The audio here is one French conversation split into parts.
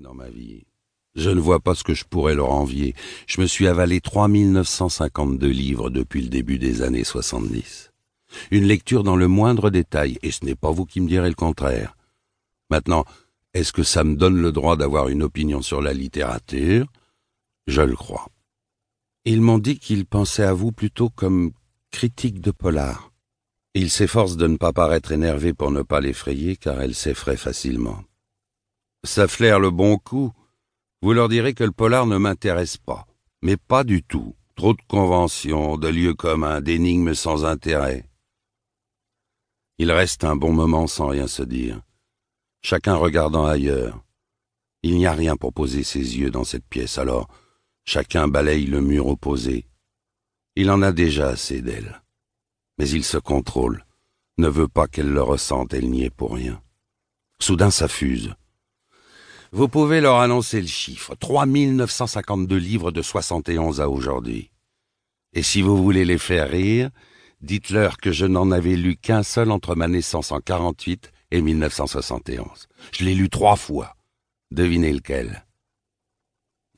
dans ma vie. Je ne vois pas ce que je pourrais leur envier. Je me suis avalé 3952 livres depuis le début des années 70. Une lecture dans le moindre détail, et ce n'est pas vous qui me direz le contraire. Maintenant, est-ce que ça me donne le droit d'avoir une opinion sur la littérature? Je le crois. Ils m'ont dit qu'ils pensaient à vous plutôt comme critique de polar. Ils s'efforcent de ne pas paraître énervés pour ne pas l'effrayer, car elle s'effraie facilement. Ça flaire le bon coup. Vous leur direz que le polar ne m'intéresse pas, mais pas du tout. Trop de conventions, de lieux communs, d'énigmes sans intérêt. Il reste un bon moment sans rien se dire, chacun regardant ailleurs. Il n'y a rien pour poser ses yeux dans cette pièce, alors chacun balaye le mur opposé. Il en a déjà assez d'elle. Mais il se contrôle, ne veut pas qu'elle le ressente, elle n'y est pour rien. Soudain ça fuse. Vous pouvez leur annoncer le chiffre, 3952 livres de 71 à aujourd'hui. Et si vous voulez les faire rire, dites-leur que je n'en avais lu qu'un seul entre ma naissance en 48 et 1971. Je l'ai lu trois fois. Devinez lequel.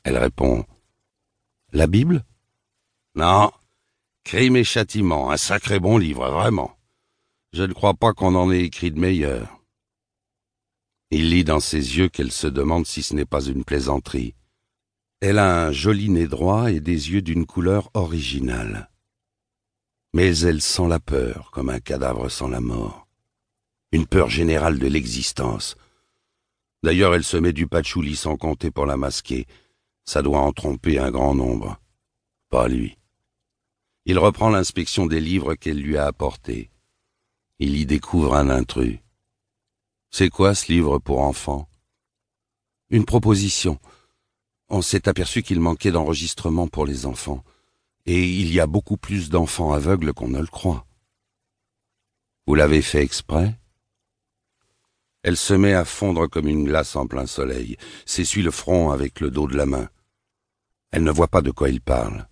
Elle répond La Bible? Non. Crime et châtiment, un sacré bon livre, vraiment. Je ne crois pas qu'on en ait écrit de meilleur. Il lit dans ses yeux qu'elle se demande si ce n'est pas une plaisanterie. Elle a un joli nez droit et des yeux d'une couleur originale. Mais elle sent la peur comme un cadavre sent la mort. Une peur générale de l'existence. D'ailleurs, elle se met du patchouli sans compter pour la masquer. Ça doit en tromper un grand nombre. Pas lui. Il reprend l'inspection des livres qu'elle lui a apportés. Il y découvre un intrus. C'est quoi ce livre pour enfants? Une proposition. On s'est aperçu qu'il manquait d'enregistrement pour les enfants, et il y a beaucoup plus d'enfants aveugles qu'on ne le croit. Vous l'avez fait exprès? Elle se met à fondre comme une glace en plein soleil, s'essuie le front avec le dos de la main. Elle ne voit pas de quoi il parle.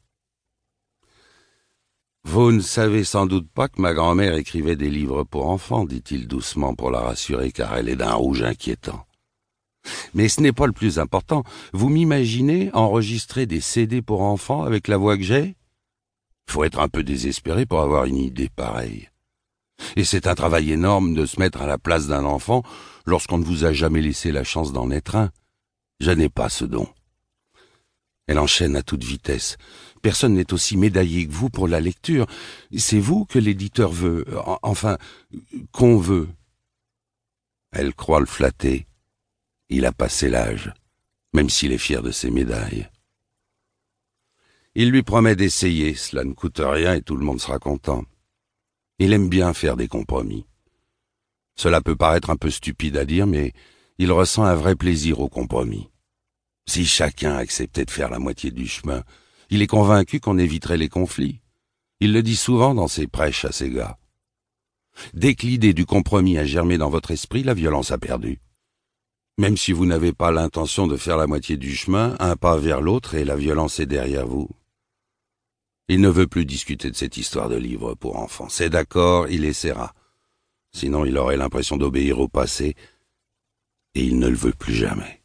Vous ne savez sans doute pas que ma grand-mère écrivait des livres pour enfants, dit-il doucement pour la rassurer, car elle est d'un rouge inquiétant. Mais ce n'est pas le plus important. Vous m'imaginez enregistrer des CD pour enfants avec la voix que j'ai? Faut être un peu désespéré pour avoir une idée pareille. Et c'est un travail énorme de se mettre à la place d'un enfant lorsqu'on ne vous a jamais laissé la chance d'en être un. Je n'ai pas ce don. Elle enchaîne à toute vitesse. Personne n'est aussi médaillé que vous pour la lecture. C'est vous que l'éditeur veut, enfin, qu'on veut. Elle croit le flatter. Il a passé l'âge, même s'il est fier de ses médailles. Il lui promet d'essayer, cela ne coûte rien et tout le monde sera content. Il aime bien faire des compromis. Cela peut paraître un peu stupide à dire, mais il ressent un vrai plaisir au compromis. Si chacun acceptait de faire la moitié du chemin, il est convaincu qu'on éviterait les conflits. Il le dit souvent dans ses prêches à ses gars. Dès que l'idée du compromis a germé dans votre esprit, la violence a perdu. Même si vous n'avez pas l'intention de faire la moitié du chemin, un pas vers l'autre et la violence est derrière vous. Il ne veut plus discuter de cette histoire de livre pour enfants. C'est d'accord, il essaiera. Sinon il aurait l'impression d'obéir au passé, et il ne le veut plus jamais.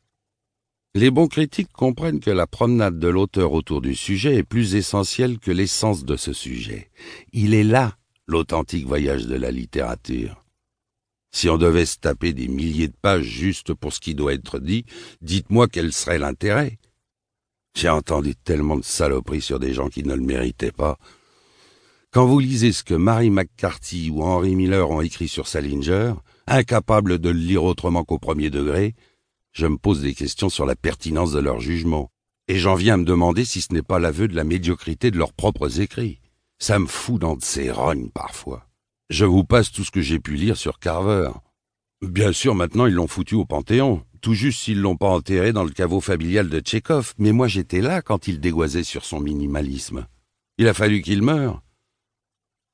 Les bons critiques comprennent que la promenade de l'auteur autour du sujet est plus essentielle que l'essence de ce sujet. Il est là l'authentique voyage de la littérature. Si on devait se taper des milliers de pages juste pour ce qui doit être dit, dites-moi quel serait l'intérêt. J'ai entendu tellement de saloperies sur des gens qui ne le méritaient pas. Quand vous lisez ce que Mary McCarthy ou Henry Miller ont écrit sur Salinger, incapables de le lire autrement qu'au premier degré, je me pose des questions sur la pertinence de leur jugement, et j'en viens à me demander si ce n'est pas l'aveu de la médiocrité de leurs propres écrits. Ça me fout dans de ces rognes parfois. Je vous passe tout ce que j'ai pu lire sur Carver. Bien sûr, maintenant ils l'ont foutu au Panthéon, tout juste s'ils l'ont pas enterré dans le caveau familial de Tchekhov, mais moi j'étais là quand il dégoisait sur son minimalisme. Il a fallu qu'il meure.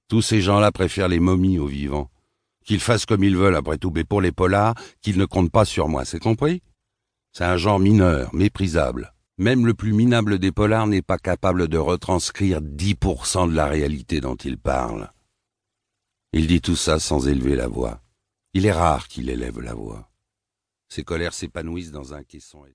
Tous ces gens-là préfèrent les momies aux vivants. Qu'ils fassent comme ils veulent après tout, mais pour les polars, qu'ils ne comptent pas sur moi, c'est compris? C'est un genre mineur, méprisable. Même le plus minable des polars n'est pas capable de retranscrire 10% de la réalité dont il parle. Il dit tout ça sans élever la voix. Il est rare qu'il élève la voix. Ses colères s'épanouissent dans un caisson